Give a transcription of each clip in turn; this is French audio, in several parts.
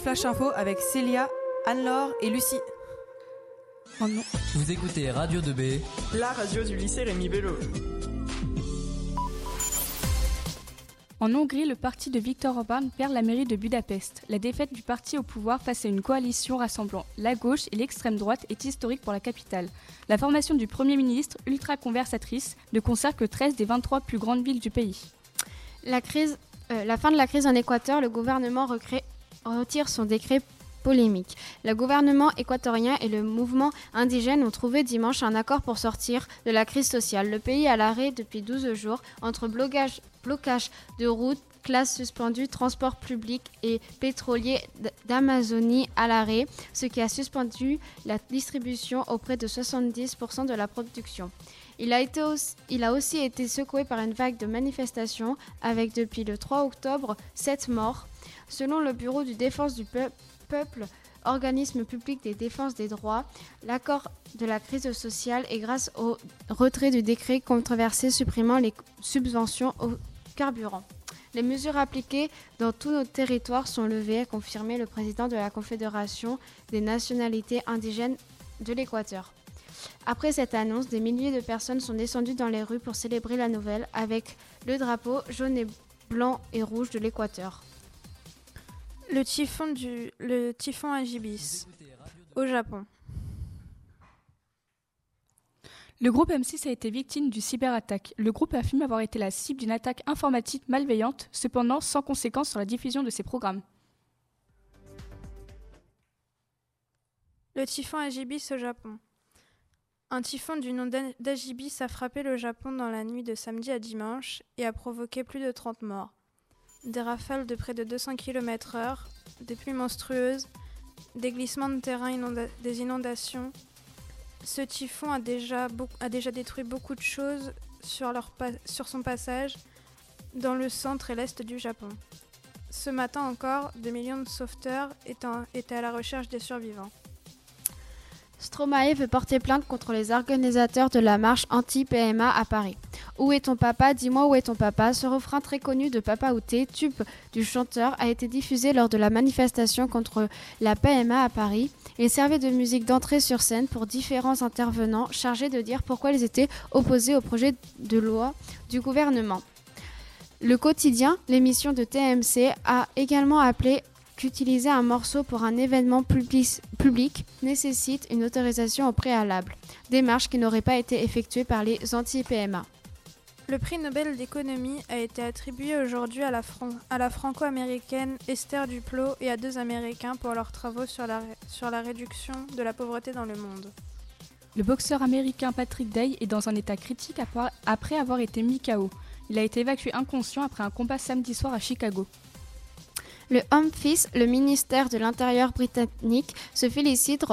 Flash Info avec Célia, Anne-Laure et Lucie. Oh non. Vous écoutez Radio 2B, la radio du lycée Rémi Bello. En Hongrie, le parti de Viktor Orban perd la mairie de Budapest. La défaite du parti au pouvoir face à une coalition rassemblant la gauche et l'extrême droite est historique pour la capitale. La formation du Premier ministre, ultra-conversatrice, ne concerne que 13 des 23 plus grandes villes du pays. La, crise, euh, la fin de la crise en Équateur, le gouvernement retire son décret polémique. Le gouvernement équatorien et le mouvement indigène ont trouvé dimanche un accord pour sortir de la crise sociale. Le pays à l'arrêt depuis 12 jours entre blocage, de routes, classe suspendue, transport public et pétrolier d'Amazonie à l'arrêt, ce qui a suspendu la distribution auprès de 70% de la production. Il a, aussi, il a aussi été secoué par une vague de manifestations avec depuis le 3 octobre 7 morts. Selon le Bureau du défense du peuple, organisme public des défenses des droits, l'accord de la crise sociale est grâce au retrait du décret controversé supprimant les subventions au carburant. Les mesures appliquées dans tous nos territoires sont levées, a confirmé le président de la Confédération des nationalités indigènes de l'Équateur. Après cette annonce, des milliers de personnes sont descendues dans les rues pour célébrer la nouvelle avec le drapeau jaune et blanc et rouge de l'Équateur. Le typhon, du, le typhon Agibis au Japon. Le groupe M6 a été victime d'une cyberattaque. Le groupe affirme avoir été la cible d'une attaque informatique malveillante, cependant sans conséquence sur la diffusion de ses programmes. Le typhon Agibis au Japon. Un typhon du nom d'Agibis a frappé le Japon dans la nuit de samedi à dimanche et a provoqué plus de 30 morts des rafales de près de 200 km/h, des pluies monstrueuses, des glissements de terrain, des inondations. Ce typhon a déjà, détruit beaucoup de choses sur, sur son passage dans le centre et l'est du Japon. Ce matin encore, des millions de sauveteurs étaient à la recherche des survivants. Stromae veut porter plainte contre les organisateurs de la marche anti-PMA à Paris. Où est ton papa? Dis-moi où est ton papa Ce refrain très connu de Papa Outé, tube du chanteur, a été diffusé lors de la manifestation contre la PMA à Paris. Il servait de musique d'entrée sur scène pour différents intervenants chargés de dire pourquoi ils étaient opposés au projet de loi du gouvernement. Le quotidien, l'émission de TMC, a également appelé qu'utiliser un morceau pour un événement public, nécessite une autorisation au préalable, démarche qui n'aurait pas été effectuée par les anti-PMA. Le prix Nobel d'économie a été attribué aujourd'hui à la, franco-américaine Esther Duplo et à deux Américains pour leurs travaux sur la, sur la réduction de la pauvreté dans le monde. Le boxeur américain Patrick Day est dans un état critique après avoir été mis KO. Il a été évacué inconscient après un combat samedi soir à Chicago. Le Home Office, le ministère de l'Intérieur britannique, se félicite,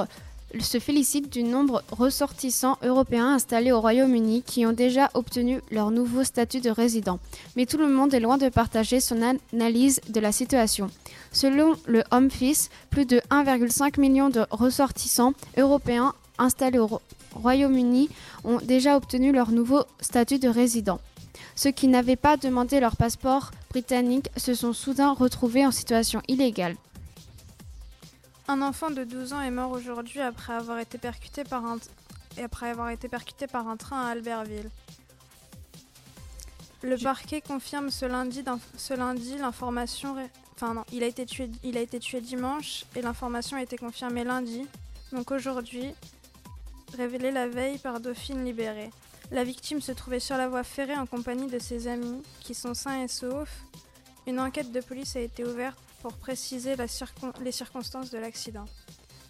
du nombre ressortissants européens installés au Royaume-Uni qui ont déjà obtenu leur nouveau statut de résident. Mais tout le monde est loin de partager son analyse de la situation. Selon le Home Office, plus de 1,5 million de ressortissants européens installés au Royaume-Uni ont déjà obtenu leur nouveau statut de résident. Ceux qui n'avaient pas demandé leur passeport britannique se sont soudain retrouvés en situation illégale. Un enfant de 12 ans est mort aujourd'hui après avoir été percuté par un après avoir été percuté par un train à Albertville. Le parquet confirme ce lundi, ce lundi l'information. Enfin non, il a été tué, il a été tué dimanche et l'information a été confirmée lundi. Donc aujourd'hui, révélée la veille par Dauphine libérée. La victime se trouvait sur la voie ferrée en compagnie de ses amis, qui sont sains et saufs. Une enquête de police a été ouverte pour préciser les circonstances de l'accident.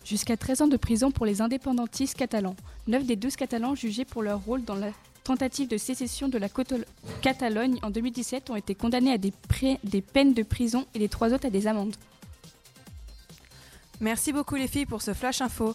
Jusqu'à 13 ans de prison pour les indépendantistes catalans. 9 des 12 Catalans jugés pour leur rôle dans la tentative de sécession de la Catalogne en 2017 ont été condamnés à des, des peines de prison et les trois autres à des amendes. Merci beaucoup les filles pour ce flash info.